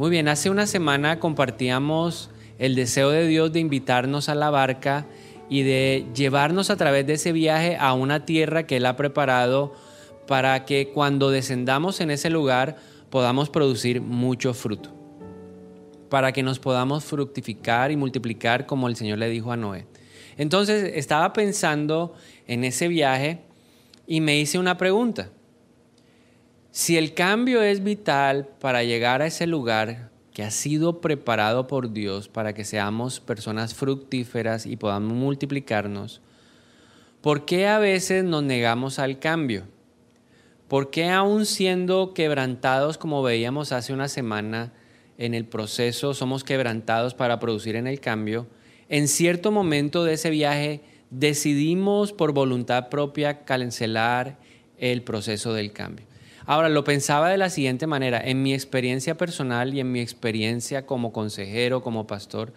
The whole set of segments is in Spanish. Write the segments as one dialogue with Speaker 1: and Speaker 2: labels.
Speaker 1: Muy bien, hace una semana compartíamos el deseo de Dios de invitarnos a la barca y de llevarnos a través de ese viaje a una tierra que Él ha preparado para que cuando descendamos en ese lugar podamos producir mucho fruto, para que nos podamos fructificar y multiplicar como el Señor le dijo a Noé. Entonces estaba pensando en ese viaje y me hice una pregunta. Si el cambio es vital para llegar a ese lugar que ha sido preparado por Dios para que seamos personas fructíferas y podamos multiplicarnos, ¿por qué a veces nos negamos al cambio? ¿Por qué aún siendo quebrantados como veíamos hace una semana en el proceso, somos quebrantados para producir en el cambio? En cierto momento de ese viaje decidimos por voluntad propia cancelar el proceso del cambio. Ahora, lo pensaba de la siguiente manera, en mi experiencia personal y en mi experiencia como consejero, como pastor,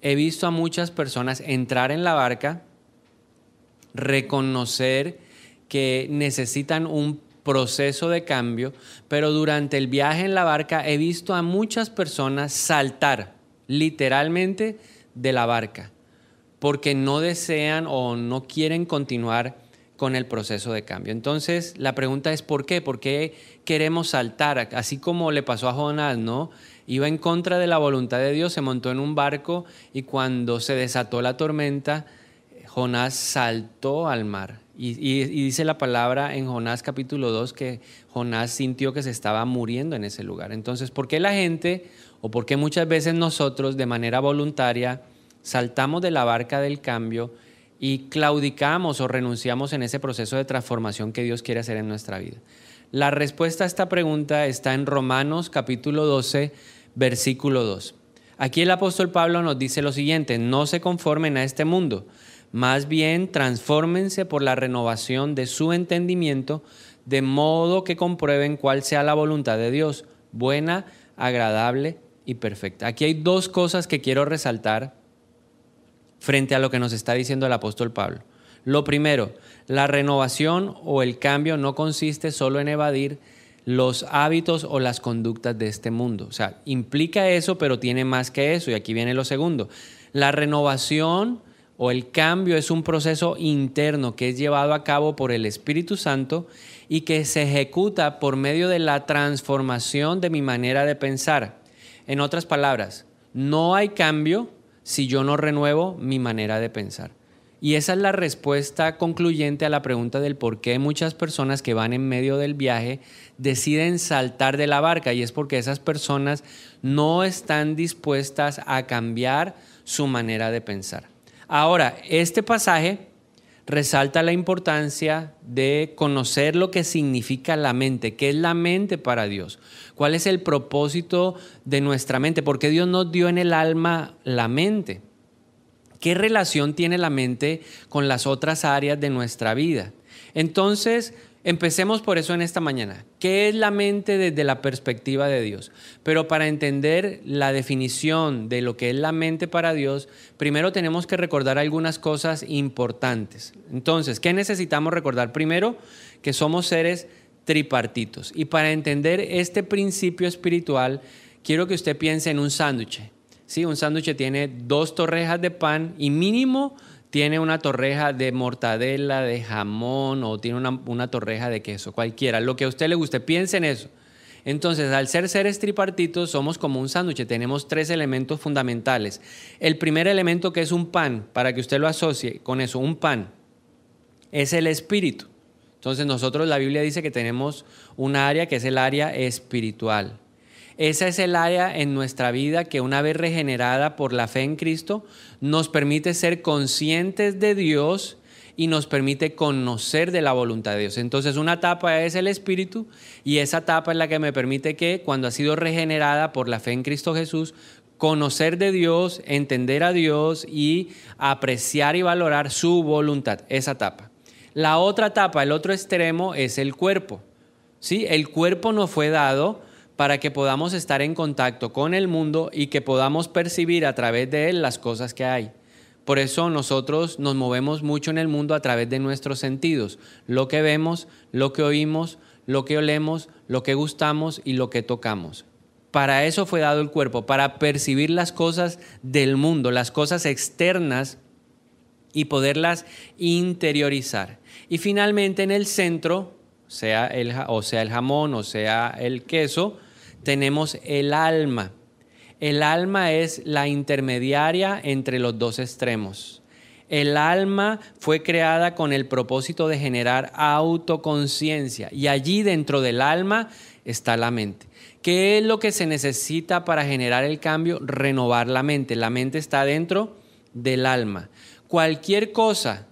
Speaker 1: he visto a muchas personas entrar en la barca, reconocer que necesitan un proceso de cambio, pero durante el viaje en la barca he visto a muchas personas saltar literalmente de la barca, porque no desean o no quieren continuar con el proceso de cambio. Entonces, la pregunta es ¿por qué? ¿Por qué queremos saltar? Así como le pasó a Jonás, ¿no? Iba en contra de la voluntad de Dios, se montó en un barco y cuando se desató la tormenta, Jonás saltó al mar. Y, dice la palabra en Jonás capítulo 2 que Jonás sintió que se estaba muriendo en ese lugar. Entonces, ¿por qué la gente o por qué muchas veces nosotros de manera voluntaria saltamos de la barca del cambio y claudicamos o renunciamos en ese proceso de transformación que Dios quiere hacer en nuestra vida? La respuesta a esta pregunta está en Romanos capítulo 12, versículo 2. Aquí el apóstol Pablo nos dice lo siguiente, no se conformen a este mundo más bien, transfórmense por la renovación de su entendimiento, de modo que comprueben cuál sea la voluntad de Dios, buena, agradable y perfecta. Aquí hay dos cosas que quiero resaltar frente a lo que nos está diciendo el apóstol Pablo. Lo primero, la renovación o el cambio no consiste solo en evadir los hábitos o las conductas de este mundo. O sea, implica eso, pero tiene más que eso. Y aquí viene lo segundo. La renovación o el cambio es un proceso interno que es llevado a cabo por el Espíritu Santo y que se ejecuta por medio de la transformación de mi manera de pensar. En otras palabras, no hay cambio si yo no renuevo mi manera de pensar. Y esa es la respuesta concluyente a la pregunta del por qué muchas personas que van en medio del viaje deciden saltar de la barca y es porque esas personas no están dispuestas a cambiar su manera de pensar. Ahora, este pasaje resalta la importancia de conocer lo que significa la mente, qué es la mente para Dios, cuál es el propósito de nuestra mente, por qué Dios nos dio en el alma la mente, qué relación tiene la mente con las otras áreas de nuestra vida. Entonces, Empecemos por eso en esta mañana. ¿Qué es la mente desde la perspectiva de Dios? Pero para entender la definición de lo que es la mente para Dios, primero tenemos que recordar algunas cosas importantes. Entonces, ¿qué necesitamos recordar? Primero, que somos seres tripartitos. Y para entender este principio espiritual, quiero que usted piense en un sándwich. ¿Sí? Un sándwich tiene dos torrejas de pan y mínimo tiene una torreja de mortadela, de jamón o tiene una, torreja de queso, cualquiera, lo que a usted le guste, piense en eso. Entonces, al ser seres tripartitos, somos como un sándwich, tenemos tres elementos fundamentales. El primer elemento que es un pan, para que usted lo asocie con eso, un pan, es el espíritu. Entonces, nosotros la Biblia dice que tenemos un área que es el área espiritual. Esa es el área en nuestra vida que una vez regenerada por la fe en Cristo nos permite ser conscientes de Dios y nos permite conocer de la voluntad de Dios. Entonces una etapa es el Espíritu y esa etapa es la que me permite que cuando ha sido regenerada por la fe en Cristo Jesús, conocer de Dios, entender a Dios y apreciar y valorar su voluntad, esa etapa. La otra etapa, el otro extremo es el cuerpo. ¿Sí? El cuerpo nos fue dado para que podamos estar en contacto con el mundo y que podamos percibir a través de él las cosas que hay. Por eso nosotros nos movemos mucho en el mundo a través de nuestros sentidos, lo que vemos, lo que oímos, lo que olemos, lo que gustamos y lo que tocamos. Para eso fue dado el cuerpo, para percibir las cosas del mundo, las cosas externas y poderlas interiorizar. Y finalmente en el centro, sea el, o sea el jamón o sea el queso, tenemos el alma. El alma es la intermediaria entre los dos extremos. El alma fue creada con el propósito de generar autoconciencia y allí dentro del alma está la mente. ¿Qué es lo que se necesita para generar el cambio? Renovar la mente. La mente está dentro del alma. Cualquier cosa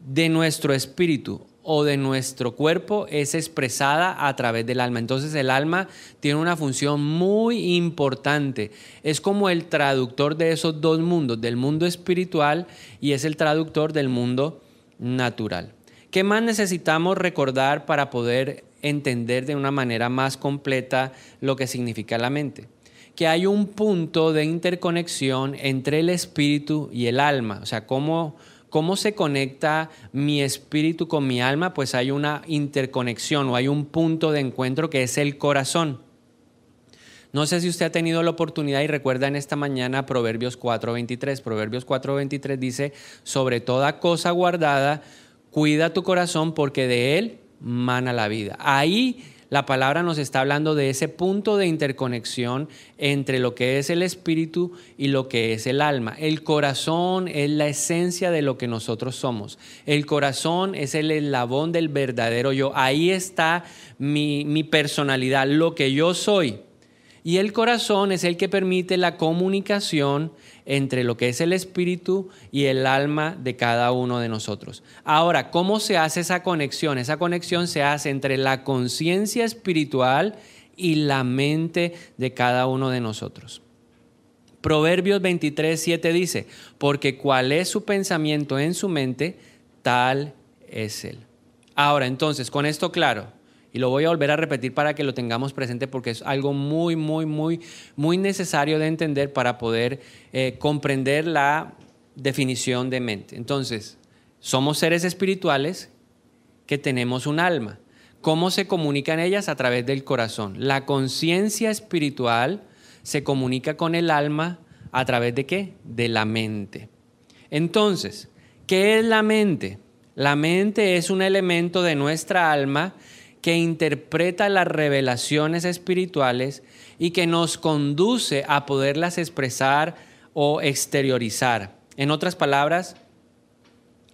Speaker 1: de nuestro espíritu o de nuestro cuerpo es expresada a través del alma. Entonces el alma tiene una función muy importante. Es como el traductor de esos dos mundos, del mundo espiritual y es el traductor del mundo natural. ¿Qué más necesitamos recordar para poder entender de una manera más completa lo que significa la mente? Que hay un punto de interconexión entre el espíritu y el alma. O sea, cómo ¿Cómo se conecta mi espíritu con mi alma? Pues hay una interconexión o hay un punto de encuentro que es el corazón. No sé si usted ha tenido la oportunidad y recuerda en esta mañana Proverbios 4:23. Proverbios 4:23 dice, sobre toda cosa guardada, cuida tu corazón porque de él mana la vida. Ahí la palabra nos está hablando de ese punto de interconexión entre lo que es el espíritu y lo que es el alma. El corazón es la esencia de lo que nosotros somos. El corazón es el eslabón del verdadero yo. Ahí está mi, mi personalidad, lo que yo soy. Y el corazón es el que permite la comunicación entre lo que es el espíritu y el alma de cada uno de nosotros. Ahora, ¿cómo se hace esa conexión? Esa conexión se hace entre la conciencia espiritual y la mente de cada uno de nosotros. Proverbios 23, 7 dice, porque cuál es su pensamiento en su mente, tal es él. Ahora, entonces, con esto claro, y lo voy a volver a repetir para que lo tengamos presente porque es algo muy, muy, muy, muy necesario de entender para poder eh, comprender la definición de mente. Entonces, somos seres espirituales que tenemos un alma. ¿Cómo se comunican ellas? A través del corazón. La conciencia espiritual se comunica con el alma a través de qué? De la mente. Entonces, ¿qué es la mente? La mente es un elemento de nuestra alma que interpreta las revelaciones espirituales y que nos conduce a poderlas expresar o exteriorizar. En otras palabras,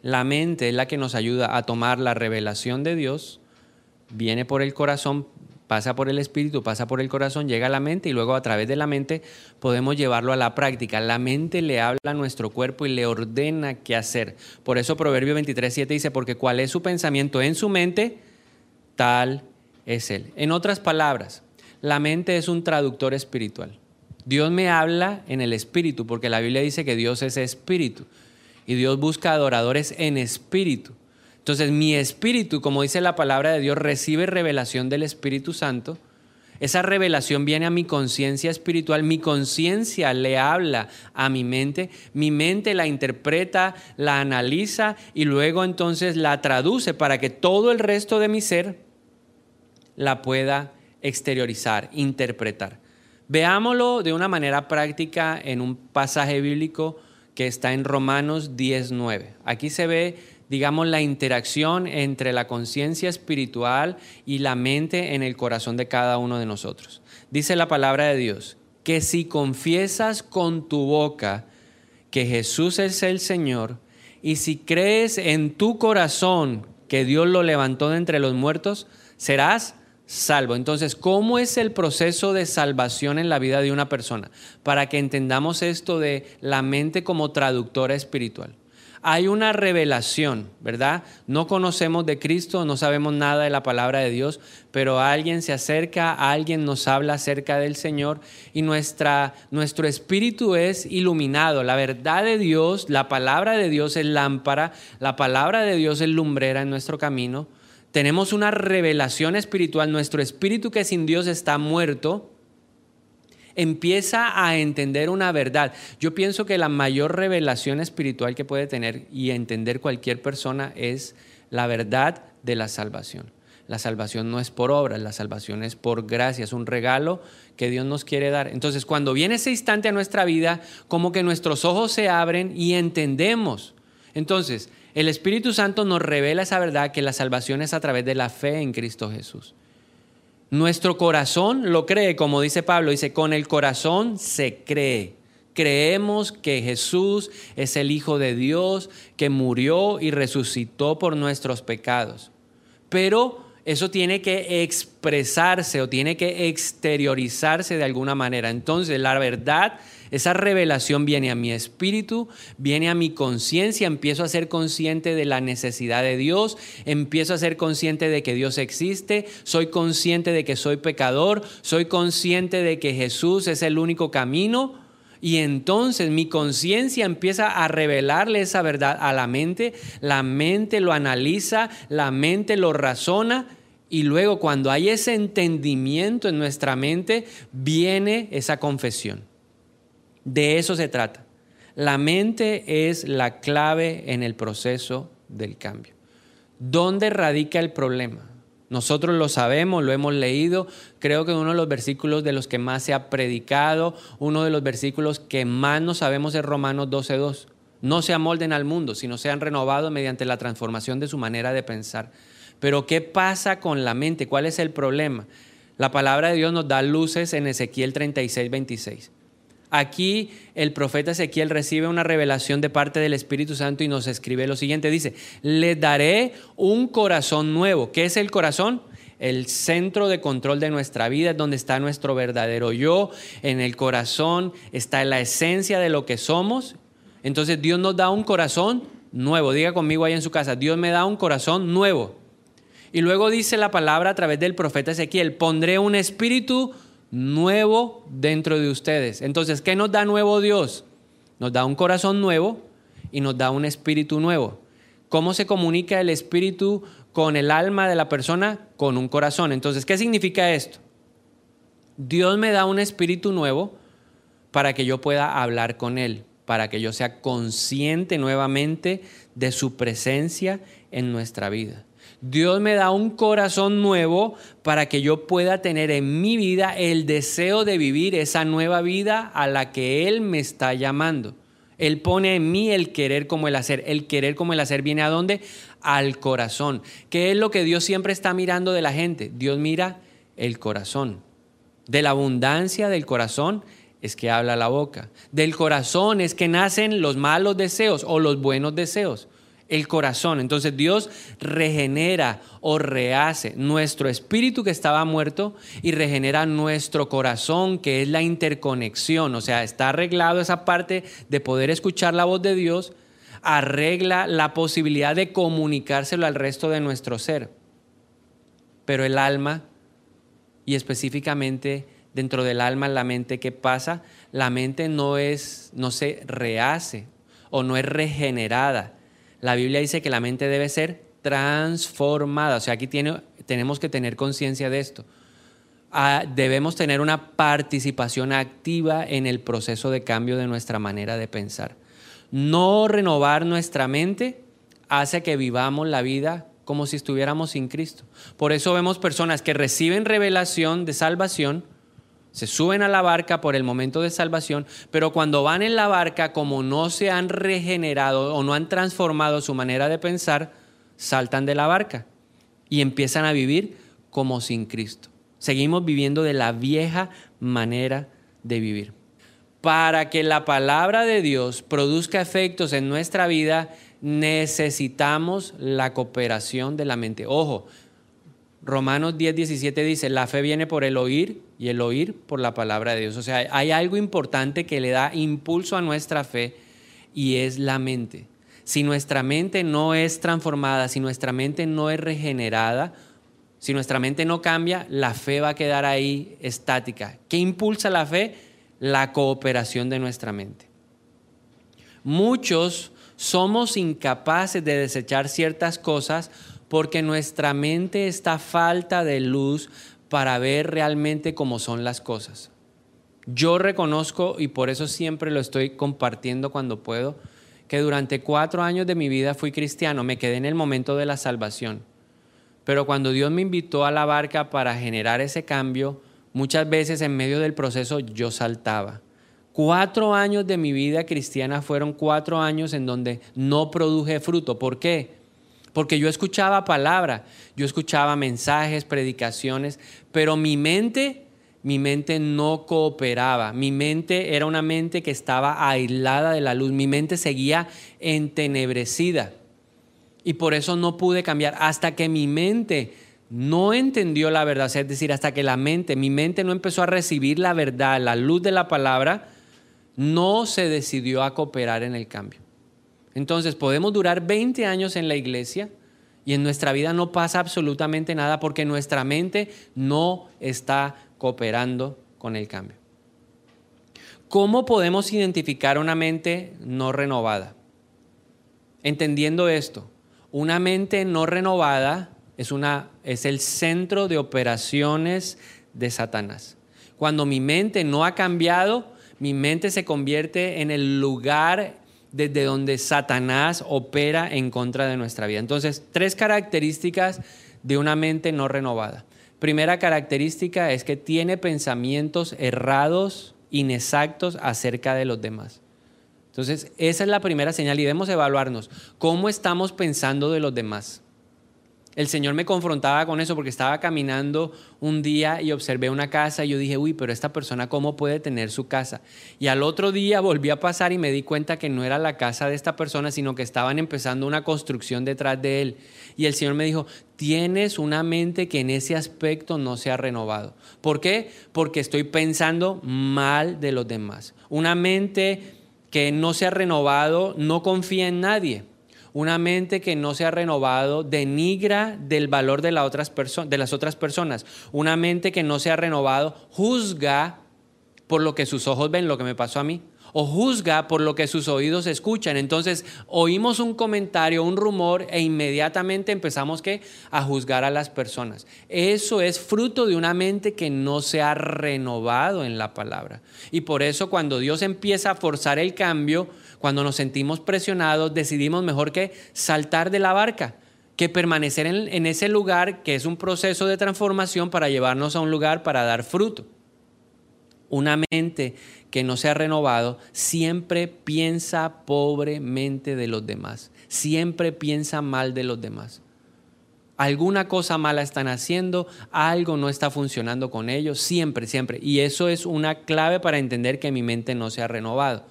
Speaker 1: la mente es la que nos ayuda a tomar la revelación de Dios, viene por el corazón, pasa por el espíritu, pasa por el corazón, llega a la mente y luego a través de la mente podemos llevarlo a la práctica. La mente le habla a nuestro cuerpo y le ordena qué hacer. Por eso Proverbio 23, 7 dice, porque cuál es su pensamiento en su mente, tal es Él. En otras palabras, la mente es un traductor espiritual. Dios me habla en el espíritu, porque la Biblia dice que Dios es espíritu y Dios busca adoradores en espíritu. Entonces mi espíritu, como dice la palabra de Dios, recibe revelación del Espíritu Santo. Esa revelación viene a mi conciencia espiritual, mi conciencia le habla a mi mente, mi mente la interpreta, la analiza y luego entonces la traduce para que todo el resto de mi ser la pueda exteriorizar, interpretar. Veámoslo de una manera práctica en un pasaje bíblico que está en Romanos 10.9. Aquí se ve, digamos, la interacción entre la conciencia espiritual y la mente en el corazón de cada uno de nosotros. Dice la palabra de Dios, que si confiesas con tu boca que Jesús es el Señor, y si crees en tu corazón que Dios lo levantó de entre los muertos, serás salvo. Entonces, ¿cómo es el proceso de salvación en la vida de una persona? Para que entendamos esto de la mente como traductora espiritual. Hay una revelación, ¿verdad? No conocemos de Cristo, no sabemos nada de la palabra de Dios, pero alguien se acerca, alguien nos habla acerca del Señor y nuestra, nuestro espíritu es iluminado. La verdad de Dios, la palabra de Dios es lámpara, la palabra de Dios es lumbrera en nuestro camino tenemos una revelación espiritual, nuestro espíritu que sin Dios está muerto, empieza a entender una verdad. Yo pienso que la mayor revelación espiritual que puede tener y entender cualquier persona es la verdad de la salvación. La salvación no es por obras, la salvación es por gracia, es un regalo que Dios nos quiere dar. Entonces, cuando viene ese instante a nuestra vida, como que nuestros ojos se abren y entendemos. Entonces, el Espíritu Santo nos revela esa verdad que la salvación es a través de la fe en Cristo Jesús. Nuestro corazón lo cree, como dice Pablo, dice, con el corazón se cree. Creemos que Jesús es el Hijo de Dios, que murió y resucitó por nuestros pecados. Pero eso tiene que expresarse o tiene que exteriorizarse de alguna manera. Entonces, la verdad, esa revelación viene a mi espíritu, viene a mi conciencia, empiezo a ser consciente de la necesidad de Dios, empiezo a ser consciente de que Dios existe, soy consciente de que soy pecador, soy consciente de que Jesús es el único camino. Y entonces mi conciencia empieza a revelarle esa verdad a la mente, la mente lo analiza, la mente lo razona y luego cuando hay ese entendimiento en nuestra mente, viene esa confesión. De eso se trata. La mente es la clave en el proceso del cambio. ¿Dónde radica el problema? Nosotros lo sabemos, lo hemos leído. Creo que uno de los versículos de los que más se ha predicado, uno de los versículos que más no sabemos es Romanos 12.2. No se amolden al mundo, sino sean renovados mediante la transformación de su manera de pensar. Pero ¿qué pasa con la mente? ¿Cuál es el problema? La palabra de Dios nos da luces en Ezequiel 36.26. Aquí el profeta Ezequiel recibe una revelación de parte del Espíritu Santo y nos escribe lo siguiente. Dice, le daré un corazón nuevo. ¿Qué es el corazón? El centro de control de nuestra vida es donde está nuestro verdadero yo. En el corazón está la esencia de lo que somos. Entonces Dios nos da un corazón nuevo. Diga conmigo ahí en su casa, Dios me da un corazón nuevo. Y luego dice la palabra a través del profeta Ezequiel, pondré un espíritu nuevo dentro de ustedes. Entonces, ¿qué nos da nuevo Dios? Nos da un corazón nuevo y nos da un espíritu nuevo. ¿Cómo se comunica el espíritu con el alma de la persona? Con un corazón. Entonces, ¿qué significa esto? Dios me da un espíritu nuevo para que yo pueda hablar con Él, para que yo sea consciente nuevamente de su presencia en nuestra vida. Dios me da un corazón nuevo para que yo pueda tener en mi vida el deseo de vivir esa nueva vida a la que Él me está llamando. Él pone en mí el querer como el hacer. El querer como el hacer viene a dónde? Al corazón. ¿Qué es lo que Dios siempre está mirando de la gente? Dios mira el corazón. De la abundancia del corazón es que habla la boca. Del corazón es que nacen los malos deseos o los buenos deseos. El corazón. Entonces Dios regenera o rehace nuestro espíritu que estaba muerto y regenera nuestro corazón, que es la interconexión. O sea, está arreglado esa parte de poder escuchar la voz de Dios, arregla la posibilidad de comunicárselo al resto de nuestro ser. Pero el alma, y específicamente dentro del alma, la mente, ¿qué pasa? La mente no es, no se rehace o no es regenerada. La Biblia dice que la mente debe ser transformada. O sea, aquí tenemos que tener conciencia de esto. Ah, debemos tener una participación activa en el proceso de cambio de nuestra manera de pensar. No renovar nuestra mente hace que vivamos la vida como si estuviéramos sin Cristo. Por eso vemos personas que reciben revelación de salvación, se suben a la barca por el momento de salvación, pero cuando van en la barca, como no se han regenerado o no han transformado su manera de pensar, saltan de la barca y empiezan a vivir como sin Cristo. Seguimos viviendo de la vieja manera de vivir. Para que la palabra de Dios produzca efectos en nuestra vida, necesitamos la cooperación de la mente. Ojo, Romanos 10, 17 dice, la fe viene por el oír y el oír por la palabra de Dios. O sea, hay algo importante que le da impulso a nuestra fe y es la mente. Si nuestra mente no es transformada, si nuestra mente no es regenerada, si nuestra mente no cambia, la fe va a quedar ahí estática. ¿Qué impulsa la fe? La cooperación de nuestra mente. Muchos somos incapaces de desechar ciertas cosas porque nuestra mente está falta de luz para ver realmente cómo son las cosas. Yo reconozco, y por eso siempre lo estoy compartiendo cuando puedo, que durante cuatro años de mi vida fui cristiano, me quedé en el momento de la salvación. Pero cuando Dios me invitó a la barca para generar ese cambio, muchas veces en medio del proceso yo saltaba. Cuatro años de mi vida cristiana fueron cuatro años en donde no produje fruto. ¿Por qué? Porque yo escuchaba palabra, yo escuchaba mensajes, predicaciones, pero mi mente, mi mente no cooperaba. Mi mente era una mente que estaba aislada de la luz. Mi mente seguía entenebrecida. Y por eso no pude cambiar hasta que mi mente no entendió la verdad, es decir, hasta que la mente, mi mente no empezó a recibir la verdad, la luz de la palabra, no se decidió a cooperar en el cambio. Entonces podemos durar 20 años en la iglesia y en nuestra vida no pasa absolutamente nada porque nuestra mente no está cooperando con el cambio. ¿Cómo podemos identificar una mente no renovada? Entendiendo esto, una mente no renovada es, una, es el centro de operaciones de Satanás. Cuando mi mente no ha cambiado, mi mente se convierte en el lugar desde donde Satanás opera en contra de nuestra vida. Entonces, tres características de una mente no renovada. Primera característica es que tiene pensamientos errados, inexactos acerca de los demás. Entonces, esa es la primera señal y debemos evaluarnos cómo estamos pensando de los demás. El Señor me confrontaba con eso porque estaba caminando un día y observé una casa y yo dije, uy, pero esta persona cómo puede tener su casa. Y al otro día volví a pasar y me di cuenta que no era la casa de esta persona, sino que estaban empezando una construcción detrás de él. Y el Señor me dijo, tienes una mente que en ese aspecto no se ha renovado. ¿Por qué? Porque estoy pensando mal de los demás. Una mente que no se ha renovado no confía en nadie. Una mente que no se ha renovado denigra del valor de, las otras personas. Una mente que no se ha renovado juzga por lo que sus ojos ven, lo que me pasó a mí o juzga por lo que sus oídos escuchan. Entonces oímos un comentario, un rumor e inmediatamente empezamos ¿qué? a juzgar a las personas. Eso es fruto de una mente que no se ha renovado en la palabra. Y por eso cuando Dios empieza a forzar el cambio, cuando nos sentimos presionados, decidimos mejor que saltar de la barca que permanecer en, ese lugar que es un proceso de transformación para llevarnos a un lugar para dar fruto. Una mente que no se ha renovado siempre piensa pobremente de los demás, siempre piensa mal de los demás. Alguna cosa mala están haciendo, algo no está funcionando con ellos, siempre, siempre. Y eso es una clave para entender que mi mente no se ha renovado.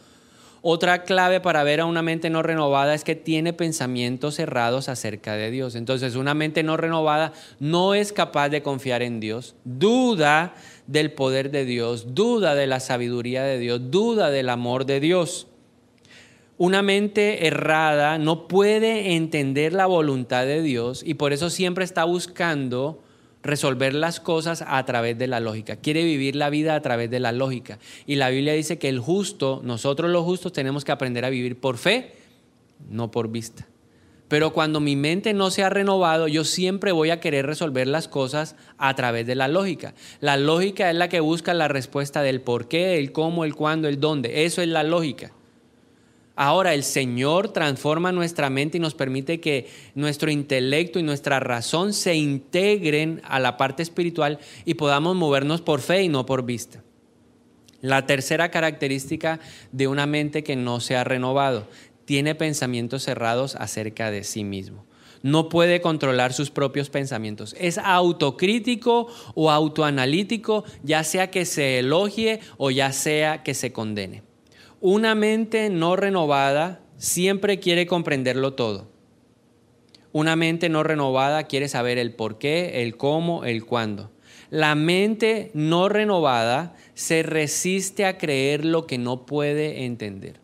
Speaker 1: Otra clave para ver a una mente no renovada es que tiene pensamientos cerrados acerca de Dios. Entonces, una mente no renovada no es capaz de confiar en Dios, duda del poder de Dios, duda de la sabiduría de Dios, duda del amor de Dios. Una mente errada no puede entender la voluntad de Dios y por eso siempre está buscando resolver las cosas a través de la lógica, quiere vivir la vida a través de la lógica. Y la Biblia dice que el justo, nosotros los justos tenemos que aprender a vivir por fe, no por vista. Pero cuando mi mente no se ha renovado, yo siempre voy a querer resolver las cosas a través de la lógica. La lógica es la que busca la respuesta del por qué, el cómo, el cuándo, el dónde. Eso es la lógica. Ahora el Señor transforma nuestra mente y nos permite que nuestro intelecto y nuestra razón se integren a la parte espiritual y podamos movernos por fe y no por vista. La tercera característica de una mente que no se ha renovado, tiene pensamientos cerrados acerca de sí mismo. No puede controlar sus propios pensamientos. Es autocrítico o autoanalítico, ya sea que se elogie o ya sea que se condene. Una mente no renovada siempre quiere comprenderlo todo. Una mente no renovada quiere saber el por qué, el cómo, el cuándo. La mente no renovada se resiste a creer lo que no puede entender.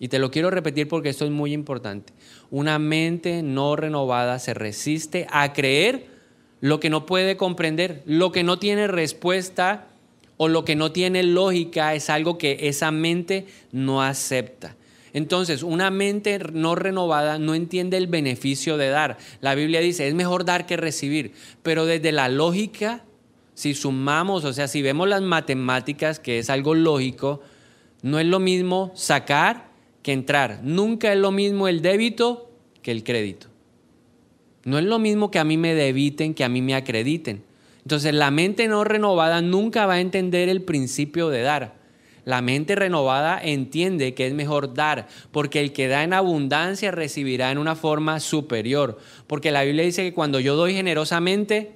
Speaker 1: Y te lo quiero repetir porque esto es muy importante. Una mente no renovada se resiste a creer lo que no puede comprender, lo que no tiene respuesta o lo que no tiene lógica es algo que esa mente no acepta. Entonces, una mente no renovada no entiende el beneficio de dar. La Biblia dice, es mejor dar que recibir, pero desde la lógica, si sumamos, o sea, si vemos las matemáticas, que es algo lógico, no es lo mismo sacar que entrar. Nunca es lo mismo el débito que el crédito. No es lo mismo que a mí me debiten que a mí me acrediten. Entonces la mente no renovada nunca va a entender el principio de dar. La mente renovada entiende que es mejor dar, porque el que da en abundancia recibirá en una forma superior. Porque la Biblia dice que cuando yo doy generosamente,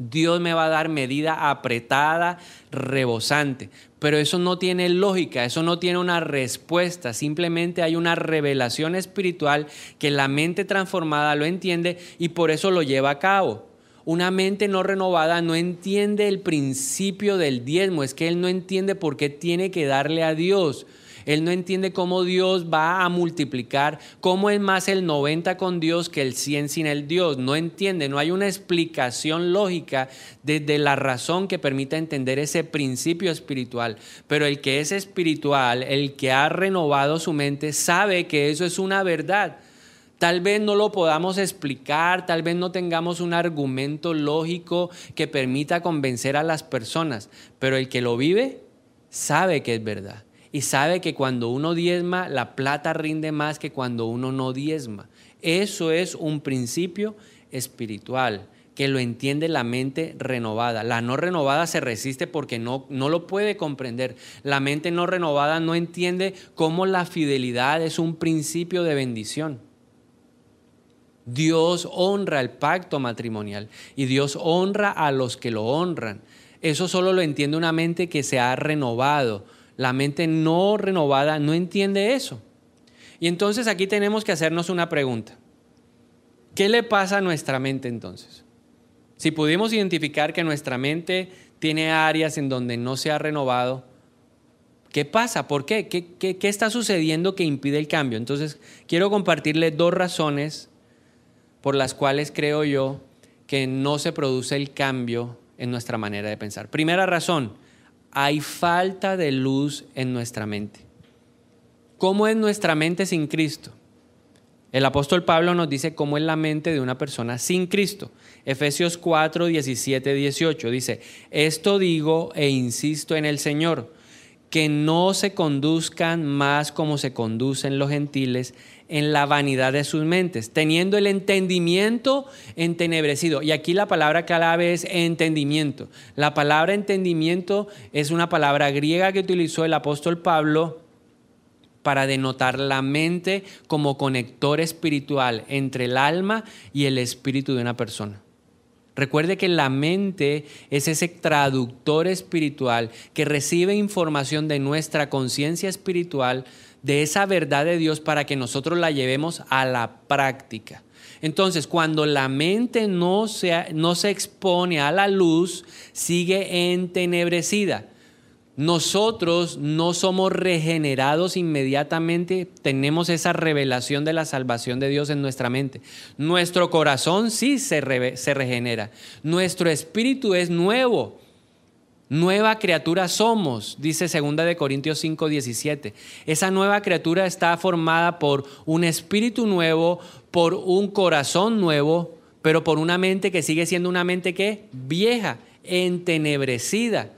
Speaker 1: Dios me va a dar medida apretada, rebosante. Pero eso no tiene lógica, eso no tiene una respuesta, simplemente hay una revelación espiritual que la mente transformada lo entiende y por eso lo lleva a cabo. Una mente no renovada no entiende el principio del diezmo, es que él no entiende por qué tiene que darle a Dios. Él no entiende cómo Dios va a multiplicar, cómo es más el 90 con Dios que el 100 sin el Dios. No entiende, no hay una explicación lógica desde la razón que permita entender ese principio espiritual. Pero el que es espiritual, el que ha renovado su mente, sabe que eso es una verdad. Tal vez no lo podamos explicar, tal vez no tengamos un argumento lógico que permita convencer a las personas, pero el que lo vive sabe que es verdad y sabe que cuando uno diezma, la plata rinde más que cuando uno no diezma. Eso es un principio espiritual que lo entiende la mente renovada. La no renovada se resiste porque no, no lo puede comprender. La mente no renovada no entiende cómo la fidelidad es un principio de bendición. Dios honra el pacto matrimonial y Dios honra a los que lo honran. Eso solo lo entiende una mente que se ha renovado, la mente no renovada no entiende eso. Y entonces aquí tenemos que hacernos una pregunta. ¿Qué le pasa a nuestra mente entonces? Si pudimos identificar que nuestra mente tiene áreas en donde no se ha renovado, ¿qué pasa? ¿Por qué? ¿Qué, está sucediendo que impide el cambio? Entonces, quiero compartirle dos razones por las cuales creo yo que no se produce el cambio en nuestra manera de pensar. Primera razón, hay falta de luz en nuestra mente. ¿Cómo es nuestra mente sin Cristo? El apóstol Pablo nos dice cómo es la mente de una persona sin Cristo. Efesios 4, 17, 18 dice, esto digo e insisto en el Señor, que no se conduzcan más como se conducen los gentiles en la vanidad de sus mentes, teniendo el entendimiento entenebrecido. Y aquí la palabra clave es entendimiento. La palabra entendimiento es una palabra griega que utilizó el apóstol Pablo para denotar la mente como conector espiritual entre el alma y el espíritu de una persona. Recuerde que la mente es ese traductor espiritual que recibe información de nuestra conciencia espiritual, de esa verdad de Dios para que nosotros la llevemos a la práctica. Entonces, cuando la mente no se, no se expone a la luz, sigue entenebrecida. Nosotros no somos regenerados inmediatamente, tenemos esa revelación de la salvación de Dios en nuestra mente. Nuestro corazón sí se, regenera, nuestro espíritu es nuevo. Nueva criatura somos, dice 2 de Corintios 5, 17. Esa nueva criatura está formada por un espíritu nuevo, por un corazón nuevo, pero por una mente que sigue siendo una mente que vieja, entenebrecida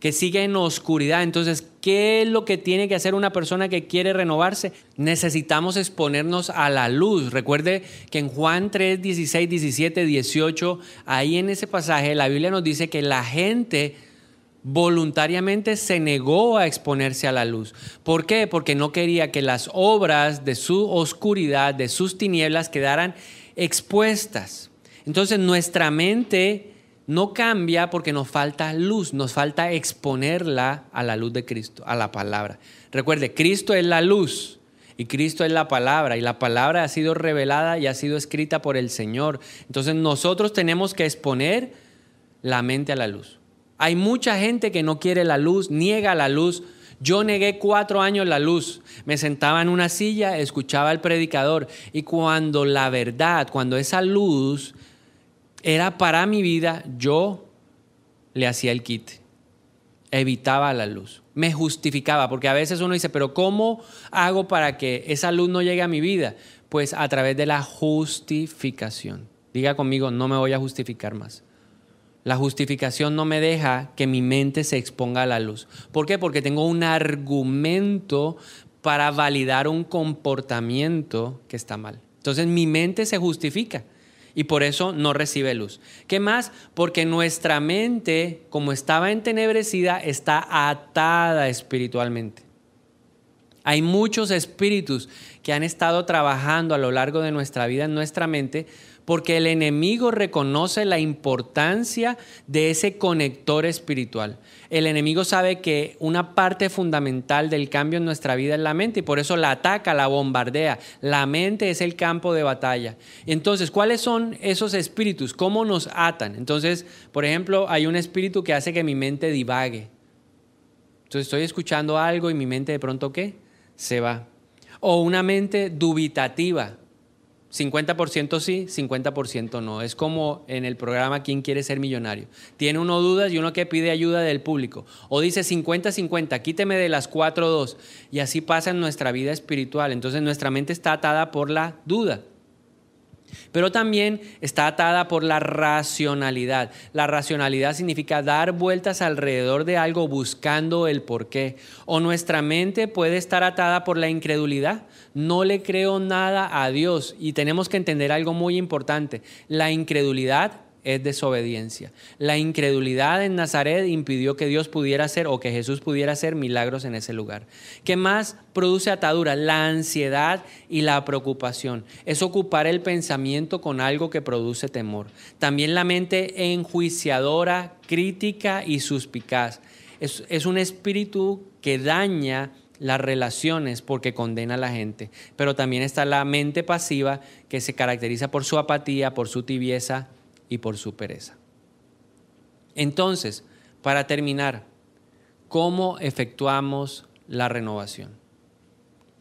Speaker 1: que sigue en oscuridad. Entonces, ¿qué es lo que tiene que hacer una persona que quiere renovarse? Necesitamos exponernos a la luz. Recuerde que en Juan 3, 16, 17, 18, ahí en ese pasaje la Biblia nos dice que la gente voluntariamente se negó a exponerse a la luz. ¿Por qué? Porque no quería que las obras de su oscuridad, de sus tinieblas, quedaran expuestas. Entonces nuestra mente no cambia porque nos falta luz, nos falta exponerla a la luz de Cristo, a la palabra. Recuerde, Cristo es la luz y Cristo es la palabra y la palabra ha sido revelada y ha sido escrita por el Señor. Entonces nosotros tenemos que exponer la mente a la luz. Hay mucha gente que no quiere la luz, niega la luz. Yo negué cuatro años la luz. Me sentaba en una silla, escuchaba al predicador y cuando la verdad, cuando esa luz era para mi vida, yo le hacía el kit, evitaba la luz, me justificaba, porque a veces uno dice, pero ¿cómo hago para que esa luz no llegue a mi vida? Pues a través de la justificación. Diga conmigo, no me voy a justificar más. La justificación no me deja que mi mente se exponga a la luz. ¿Por qué? Porque tengo un argumento para validar un comportamiento que está mal. Entonces mi mente se justifica. Y por eso no recibe luz. ¿Qué más? Porque nuestra mente, como estaba entenebrecida, está atada espiritualmente. Hay muchos espíritus que han estado trabajando a lo largo de nuestra vida en nuestra mente porque el enemigo reconoce la importancia de ese conector espiritual. El enemigo sabe que una parte fundamental del cambio en nuestra vida es la mente y por eso la ataca, la bombardea. La mente es el campo de batalla. Entonces, ¿cuáles son esos espíritus? ¿Cómo nos atan? Entonces, por ejemplo, hay un espíritu que hace que mi mente divague. Entonces estoy escuchando algo y mi mente de pronto, ¿qué? Se va. O una mente dubitativa 50% sí, 50% no. Es como en el programa ¿Quién quiere ser millonario? Tiene uno dudas y uno que pide ayuda del público. O dice 50-50, quíteme de las 4-2. Y así pasa en nuestra vida espiritual. Entonces nuestra mente está atada por la duda pero también está atada por la racionalidad. La racionalidad significa dar vueltas alrededor de algo buscando el porqué. O nuestra mente puede estar atada por la incredulidad. No le creo nada a Dios y tenemos que entender algo muy importante. La incredulidad es desobediencia. La incredulidad en Nazaret impidió que Dios pudiera hacer o que Jesús pudiera hacer milagros en ese lugar. ¿Qué más produce atadura? La ansiedad y la preocupación. Es ocupar el pensamiento con algo que produce temor. También la mente enjuiciadora, crítica y suspicaz. Es, es un espíritu que daña las relaciones porque condena a la gente, pero también está la mente pasiva que se caracteriza por su apatía, por su tibieza y por su pereza. Entonces, para terminar, ¿cómo efectuamos la renovación?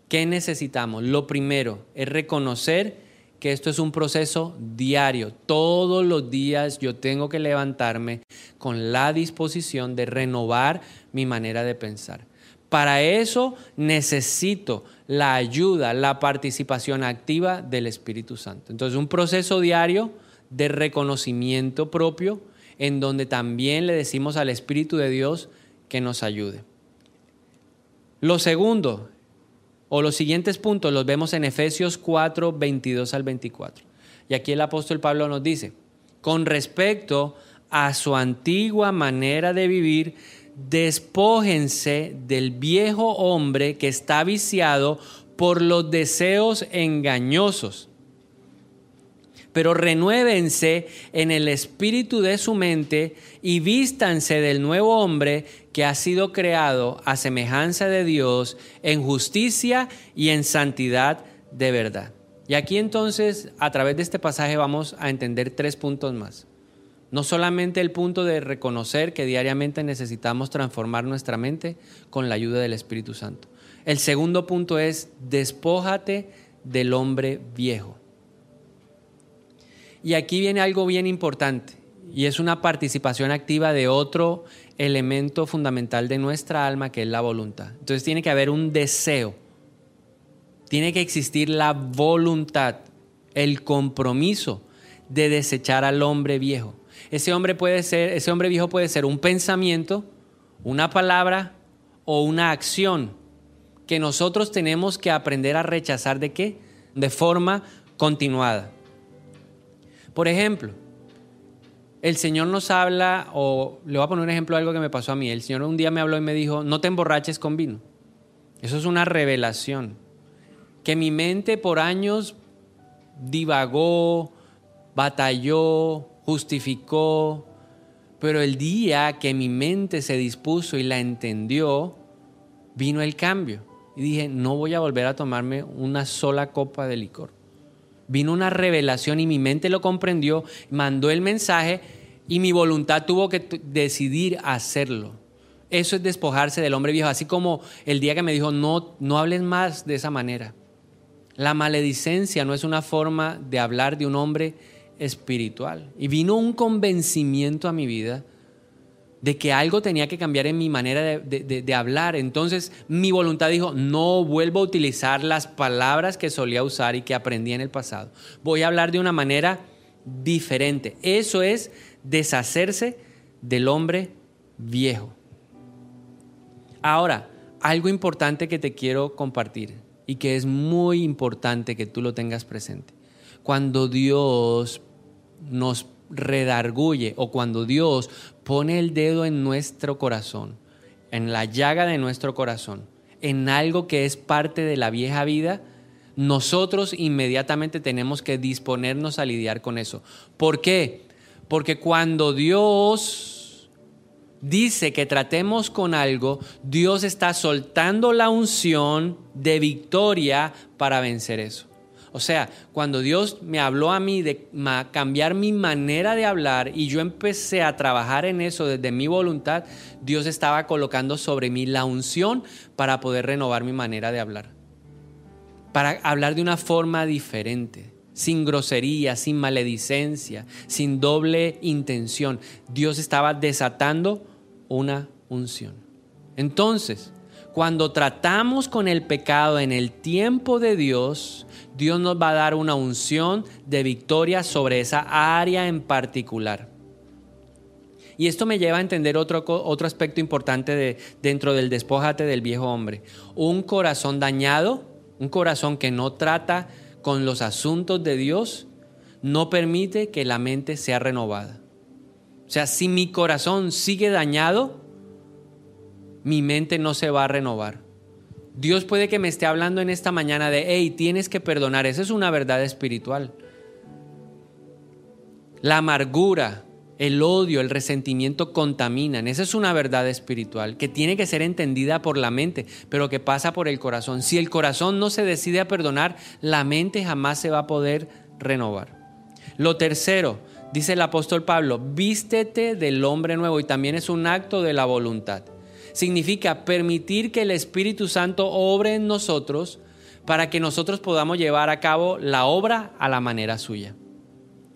Speaker 1: ¿Qué necesitamos? Lo primero es reconocer que esto es un proceso diario. Todos los días yo tengo que levantarme con la disposición de renovar mi manera de pensar. Para eso necesito la ayuda, la participación activa del Espíritu Santo. Entonces, un proceso diario de reconocimiento propio, en donde también le decimos al Espíritu de Dios que nos ayude. Lo segundo, o los siguientes puntos, los vemos en Efesios 4, 22 al 24. Y aquí el apóstol Pablo nos dice, con respecto a su antigua manera de vivir, despójense del viejo hombre que está viciado por los deseos engañosos pero renuévense en el espíritu de su mente y vístanse del nuevo hombre que ha sido creado a semejanza de Dios en justicia y en santidad de verdad. Y aquí entonces, a través de este pasaje vamos a entender tres puntos más. No solamente el punto de reconocer que diariamente necesitamos transformar nuestra mente con la ayuda del Espíritu Santo. El segundo punto es, despójate del hombre viejo. Y aquí viene algo bien importante y es una participación activa de otro elemento fundamental de nuestra alma que es la voluntad. Entonces tiene que haber un deseo, tiene que existir la voluntad, el compromiso de desechar al hombre viejo. Ese hombre puede ser, ese hombre viejo puede ser un pensamiento, una palabra o una acción que nosotros tenemos que aprender a rechazar de qué? De forma continuada. Por ejemplo, el Señor nos habla, o le voy a poner un ejemplo de algo que me pasó a mí. El Señor un día me habló y me dijo, no te emborraches con vino. Eso es una revelación. Que mi mente por años divagó, batalló, justificó, pero el día que mi mente se dispuso y la entendió, vino el cambio. Y dije, no voy a volver a tomarme una sola copa de licor. Vino una revelación y mi mente lo comprendió, mandó el mensaje y mi voluntad tuvo que decidir hacerlo. Eso es despojarse del hombre viejo, así como el día que me dijo, no, no hables más de esa manera. La maledicencia no es una forma de hablar de un hombre espiritual. Y vino un convencimiento a mi vida de que algo tenía que cambiar en mi manera de, hablar. Entonces mi voluntad dijo, no vuelvo a utilizar las palabras que solía usar y que aprendí en el pasado. Voy a hablar de una manera diferente. Eso es deshacerse del hombre viejo. Ahora, algo importante que te quiero compartir y que es muy importante que tú lo tengas presente. Cuando Dios nos redarguye o cuando Dios pone el dedo en nuestro corazón, en la llaga de nuestro corazón, en algo que es parte de la vieja vida, nosotros inmediatamente tenemos que disponernos a lidiar con eso. ¿Por qué? Porque cuando Dios dice que tratemos con algo, Dios está soltando la unción de victoria para vencer eso. O sea, cuando Dios me habló a mí de cambiar mi manera de hablar y yo empecé a trabajar en eso desde mi voluntad, Dios estaba colocando sobre mí la unción para poder renovar mi manera de hablar. Para hablar de una forma diferente, sin grosería, sin maledicencia, sin doble intención. Dios estaba desatando una unción. Entonces, cuando tratamos con el pecado en el tiempo de Dios, Dios nos va a dar una unción de victoria sobre esa área en particular. Y esto me lleva a entender otro, otro aspecto importante de, dentro del despójate del viejo hombre. Un corazón dañado, un corazón que no trata con los asuntos de Dios, no permite que la mente sea renovada. O sea, si mi corazón sigue dañado, mi mente no se va a renovar. Dios puede que me esté hablando en esta mañana de, hey, tienes que perdonar. Esa es una verdad espiritual. La amargura, el odio, el resentimiento contaminan. Esa es una verdad espiritual que tiene que ser entendida por la mente, pero que pasa por el corazón. Si el corazón no se decide a perdonar, la mente jamás se va a poder renovar. Lo tercero, dice el apóstol Pablo, vístete del hombre nuevo y también es un acto de la voluntad significa permitir que el Espíritu Santo obre en nosotros para que nosotros podamos llevar a cabo la obra a la manera suya.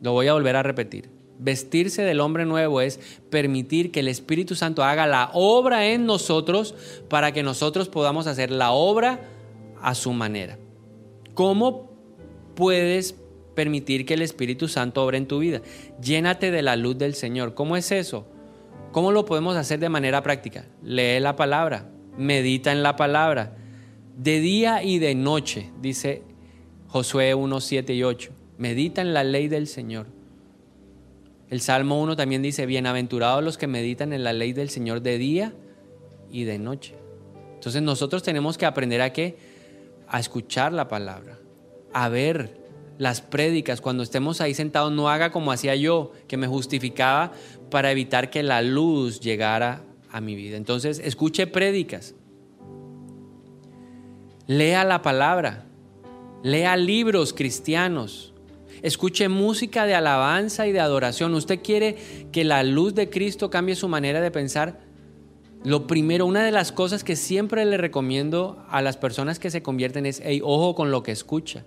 Speaker 1: Lo voy a volver a repetir. Vestirse del hombre nuevo es permitir que el Espíritu Santo haga la obra en nosotros para que nosotros podamos hacer la obra a su manera. ¿Cómo puedes permitir que el Espíritu Santo obre en tu vida? Llénate de la luz del Señor. ¿Cómo es eso? ¿Cómo lo podemos hacer de manera práctica? Lee la palabra, medita en la palabra, de día y de noche, dice Josué 1, 7 y 8. Medita en la ley del Señor. El Salmo 1 también dice, bienaventurados los que meditan en la ley del Señor de día y de noche. Entonces nosotros tenemos que aprender a qué? A escuchar la palabra, a ver las prédicas, cuando estemos ahí sentados, no haga como hacía yo, que me justificaba para evitar que la luz llegara a mi vida. Entonces, escuche prédicas, lea la palabra, lea libros cristianos, escuche música de alabanza y de adoración. ¿Usted quiere que la luz de Cristo cambie su manera de pensar? Lo primero, una de las cosas que siempre le recomiendo a las personas que se convierten es, hey, ojo con lo que escucha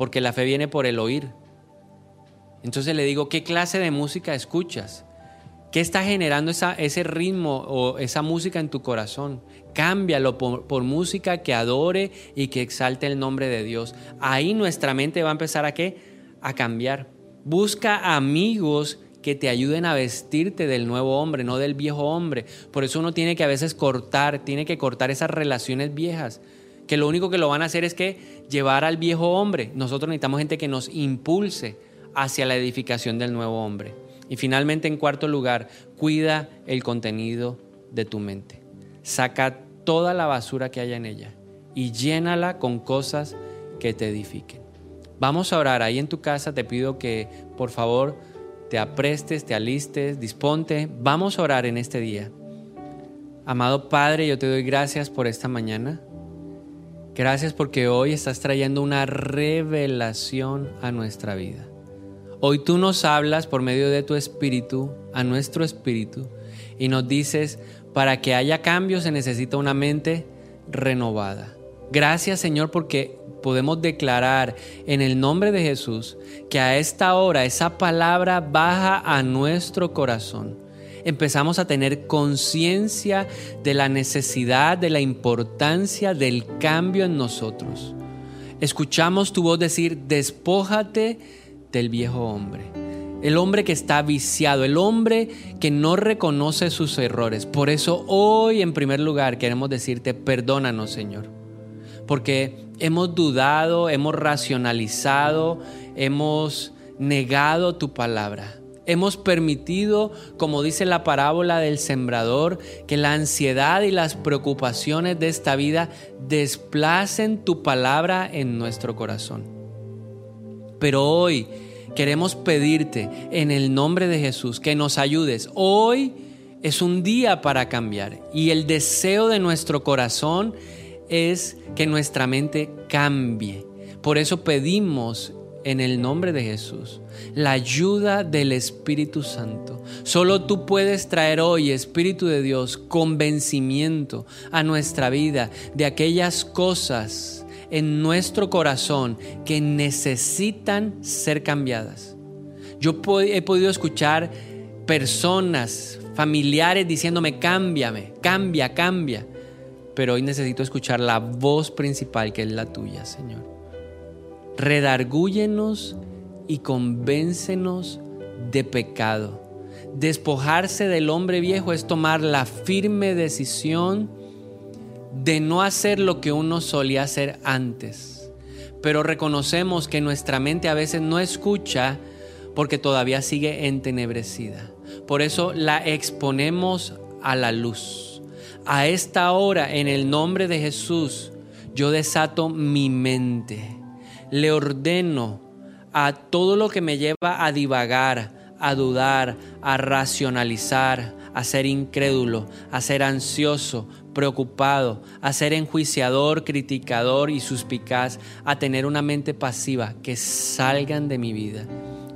Speaker 1: porque la fe viene por el oír. Entonces le digo, ¿qué clase de música escuchas? ¿Qué está generando ese ritmo o esa música en tu corazón? Cámbialo por, por, música que adore y que exalte el nombre de Dios. Ahí nuestra mente va a empezar a qué? A cambiar. Busca amigos que te ayuden a vestirte del nuevo hombre, no del viejo hombre. Por eso uno tiene que a veces cortar, tiene que cortar esas relaciones viejas que lo único que lo van a hacer es que llevar al viejo hombre. Nosotros necesitamos gente que nos impulse hacia la edificación del nuevo hombre. Y finalmente, en cuarto lugar, cuida el contenido de tu mente. Saca toda la basura que haya en ella y llénala con cosas que te edifiquen. Vamos a orar. Ahí en tu casa te pido que por favor te aprestes, te alistes, disponte. Vamos a orar en este día. Amado Padre, yo te doy gracias por esta mañana. Gracias porque hoy estás trayendo una revelación a nuestra vida. Hoy tú nos hablas por medio de tu espíritu, a nuestro espíritu, y nos dices, para que haya cambios se necesita una mente renovada. Gracias Señor porque podemos declarar en el nombre de Jesús que a esta hora esa palabra baja a nuestro corazón empezamos a tener conciencia de la necesidad, de la importancia del cambio en nosotros. Escuchamos tu voz decir, despójate del viejo hombre. El hombre que está viciado, el hombre que no reconoce sus errores. Por eso hoy en primer lugar queremos decirte, perdónanos Señor. Porque hemos dudado, hemos racionalizado, hemos negado tu palabra. Hemos permitido, como dice la parábola del sembrador, que la ansiedad y las preocupaciones de esta vida desplacen tu palabra en nuestro corazón. Pero hoy queremos pedirte en el nombre de Jesús que nos ayudes. Hoy es un día para cambiar y el deseo de nuestro corazón es que nuestra mente cambie. Por eso pedimos en el nombre de Jesús la ayuda del Espíritu Santo. Solo tú puedes traer hoy, Espíritu de Dios, convencimiento a nuestra vida de aquellas cosas en nuestro corazón que necesitan ser cambiadas. Yo he podido escuchar personas, familiares diciéndome, cámbiame, cambia, cambia. Pero hoy necesito escuchar la voz principal que es la tuya, Señor. Redargúyenos y convéncenos de pecado. Despojarse del hombre viejo es tomar la firme decisión de no hacer lo que uno solía hacer antes. Pero reconocemos que nuestra mente a veces no escucha porque todavía sigue entenebrecida. Por eso la exponemos a la luz. A esta hora, en el nombre de Jesús, yo desato mi mente. Le ordeno a todo lo que me lleva a divagar, a dudar, a racionalizar, a ser incrédulo, a ser ansioso, preocupado, a ser enjuiciador, criticador y suspicaz, a tener una mente pasiva, que salgan de mi vida.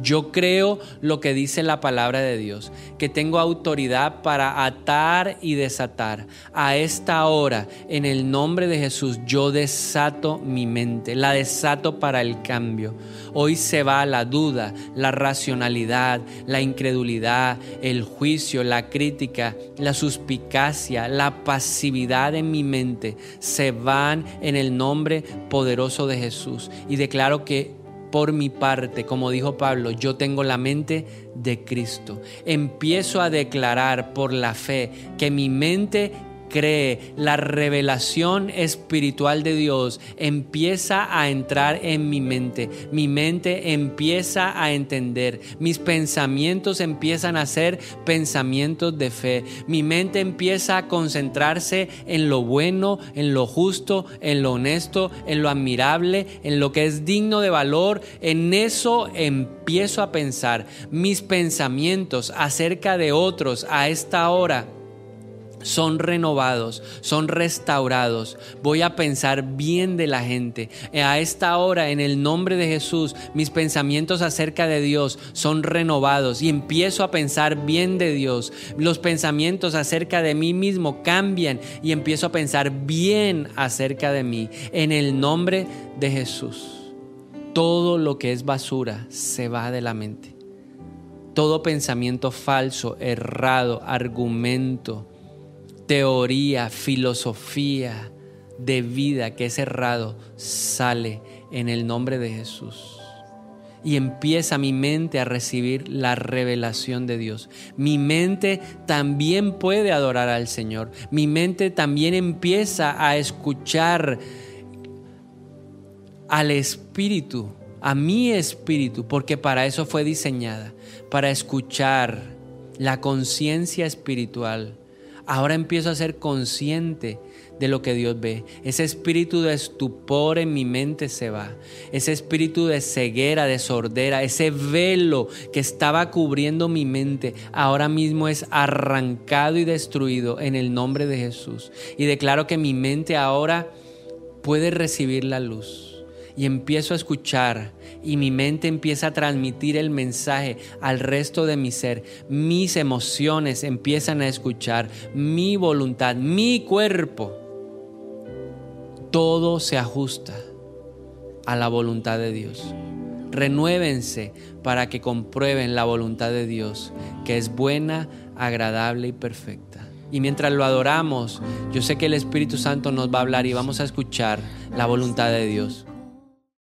Speaker 1: Yo creo lo que dice la palabra de Dios, que tengo autoridad para atar y desatar. A esta hora, en el nombre de Jesús, yo desato mi mente, la desato para el cambio. Hoy se va la duda, la racionalidad, la incredulidad, el juicio, la crítica, la suspicacia, la pasividad en mi mente. Se van en el nombre poderoso de Jesús. Y declaro que por mi parte, como dijo Pablo, yo tengo la mente de Cristo. Empiezo a declarar por la fe que mi mente cree, la revelación espiritual de Dios empieza a entrar en mi mente. Mi mente empieza a entender. Mis pensamientos empiezan a ser pensamientos de fe. Mi mente empieza a concentrarse en lo bueno, en lo justo, en lo honesto, en lo admirable, en lo que es digno de valor. En eso empiezo a pensar. Mis pensamientos acerca de otros a esta hora son renovados, son restaurados. Voy a pensar bien de la gente. A esta hora, en el nombre de Jesús, mis pensamientos acerca de Dios son renovados y empiezo a pensar bien de Dios. Los pensamientos acerca de mí mismo cambian y empiezo a pensar bien acerca de mí. En el nombre de Jesús. Todo lo que es basura se va de la mente. Todo pensamiento falso, errado, argumento, teoría, filosofía de vida que es errado sale en el nombre de Jesús. Y empieza mi mente a recibir la revelación de Dios. Mi mente también puede adorar al Señor. Mi mente también empieza a escuchar al Espíritu, a mi Espíritu, porque para eso fue diseñada, para escuchar la conciencia espiritual ahora empiezo a ser consciente de lo que Dios ve. Ese espíritu de estupor en mi mente se va. Ese espíritu de ceguera, de sordera, ese velo que estaba cubriendo mi mente, ahora mismo es arrancado y destruido en el nombre de Jesús. Y declaro que mi mente ahora puede recibir la luz. Y empiezo a escuchar y mi mente empieza a transmitir el mensaje al resto de mi ser. Mis emociones empiezan a escuchar, mi voluntad, mi cuerpo. Todo se ajusta a la voluntad de Dios. Renuévense para que comprueben la voluntad de Dios, que es buena, agradable y perfecta. Y mientras lo adoramos, yo sé que el Espíritu Santo nos va a hablar y vamos a escuchar la voluntad de Dios.